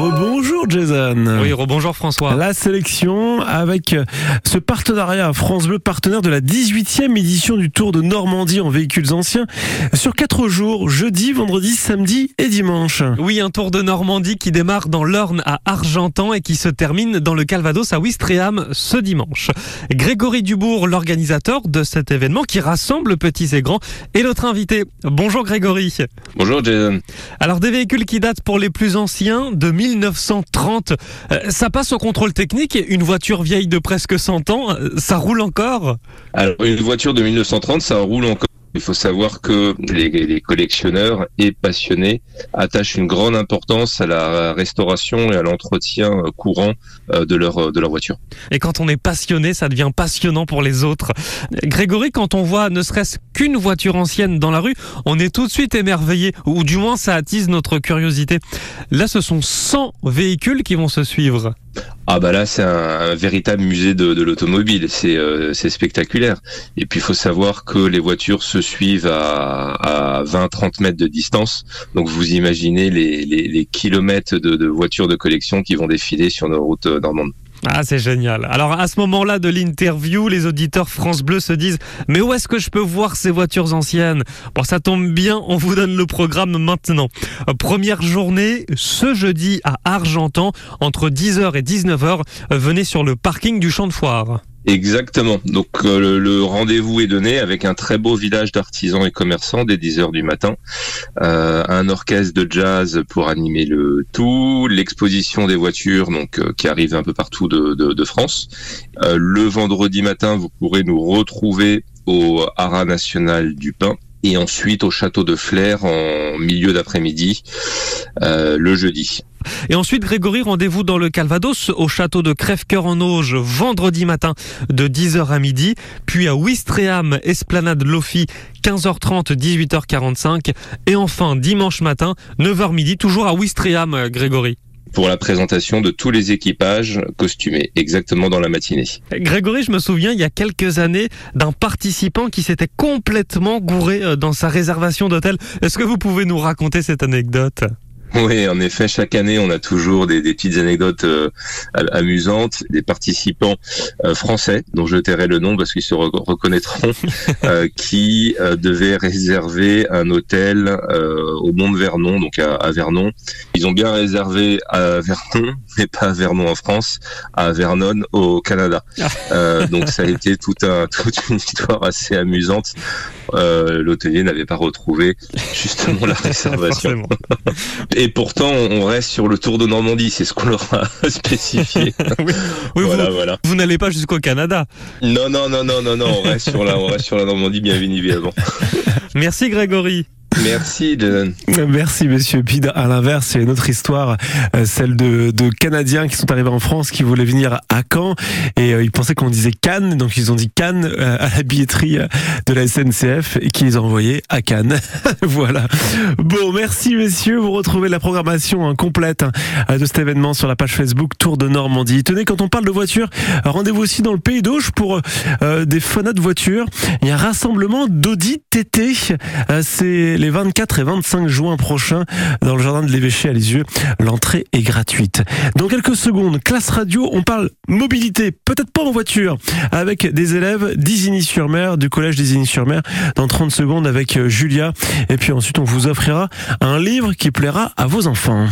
Rebonjour Jason. Oui, rebonjour François. La sélection avec ce partenariat France Bleu, partenaire de la 18e édition du Tour de Normandie en véhicules anciens sur 4 jours, jeudi, vendredi, samedi et dimanche. Oui, un Tour de Normandie qui démarre dans l'Orne à Argentan et qui se termine dans le Calvados à Ouistreham ce dimanche. Grégory Dubourg, l'organisateur de cet événement qui rassemble petits et grands, est notre invité. Bonjour Grégory. Bonjour Jason. Alors des véhicules qui datent pour les plus anciens de 1930. Euh, ça passe au contrôle technique. Une voiture vieille de presque 100 ans, euh, ça roule encore? Alors, une voiture de 1930, ça roule encore. Il faut savoir que les, collectionneurs et passionnés attachent une grande importance à la restauration et à l'entretien courant euh, de leur, de leur voiture. Et quand on est passionné, ça devient passionnant pour les autres. Grégory, quand on voit ne serait-ce qu'une voiture ancienne dans la rue, on est tout de suite émerveillé, ou du moins ça attise notre curiosité. Là, ce sont 100 véhicules qui vont se suivre. Ah bah là c'est un, véritable musée de, l'automobile, c'est euh, spectaculaire. Et puis il faut savoir que les voitures se suivent à, à 20-30 mètres de distance, donc vous imaginez les, les, les kilomètres de, de, voitures de collection qui vont défiler sur nos routes euh, normandes. Ah, c'est génial. Alors, à ce moment-là de l'interview, les auditeurs France Bleu se disent Mais où est-ce que je peux voir ces voitures anciennes? Bon, ça tombe bien, on vous donne le programme maintenant. Première journée, ce jeudi à Argentan, entre 10h et 19h, venez sur le parking du champ de foire. Exactement. Donc euh, le, le rendez-vous est donné avec un très beau village d'artisans et commerçants dès 10 heures du matin, euh, un orchestre de jazz pour animer le tout, l'exposition des voitures donc euh, qui arrive un peu partout de, de, de France. Euh, le vendredi matin, vous pourrez nous retrouver au Haras national du Pin et ensuite au château de Flers en milieu d'après-midi euh, le jeudi. Et ensuite, Grégory, rendez-vous dans le Calvados, au château de Crèvecoeur en Auge, vendredi matin de 10h à midi, puis à Ouistreham, Esplanade Lofi, 15h30, 18h45, et enfin dimanche matin, 9h midi, toujours à Ouistreham, Grégory pour la présentation de tous les équipages costumés, exactement dans la matinée. Grégory, je me souviens il y a quelques années d'un participant qui s'était complètement gouré dans sa réservation d'hôtel. Est-ce que vous pouvez nous raconter cette anecdote? oui, en effet, chaque année, on a toujours des, des petites anecdotes euh, amusantes, des participants euh, français, dont je tairai le nom parce qu'ils se re reconnaîtront, euh, qui euh, devaient réserver un hôtel euh, au Mont de Vernon, donc à, à, Vernon. Ils ont bien réservé à Vernon, mais pas à Vernon en France, à Vernon au Canada. Ah. donc ça a été tout un, toute une histoire assez amusante. L'hôtelier n'avait pas retrouvé justement la réservation. Et pourtant, on reste sur le Tour de Normandie, c'est ce qu'on leur a spécifié. oui, oui, voilà, vous, voilà. vous n'allez pas jusqu'au Canada. Non, non, non, non, non, non, on reste sur la, on reste sur la Normandie, bien évidemment. Merci Grégory. Merci, Dylan. Merci, monsieur. Puis, à l'inverse, c'est une autre histoire, euh, celle de, de, Canadiens qui sont arrivés en France, qui voulaient venir à Caen, et euh, ils pensaient qu'on disait Cannes, donc ils ont dit Cannes euh, à la billetterie de la SNCF, et qui les ont envoyés à Cannes. voilà. Bon, merci, messieurs. Vous retrouvez la programmation hein, complète hein, de cet événement sur la page Facebook Tour de Normandie. Tenez, quand on parle de voiture, rendez-vous aussi dans le Pays d'Auge pour euh, des de voitures. Il y a un rassemblement d'Audi TT. c'est les 24 et 25 juin prochains dans le jardin de l'évêché à Lisieux. L'entrée est gratuite. Dans quelques secondes, classe radio, on parle mobilité, peut-être pas en voiture, avec des élèves d'Isigny-sur-Mer, du collège d'Isigny-sur-Mer, dans 30 secondes avec euh, Julia. Et puis ensuite, on vous offrira un livre qui plaira à vos enfants.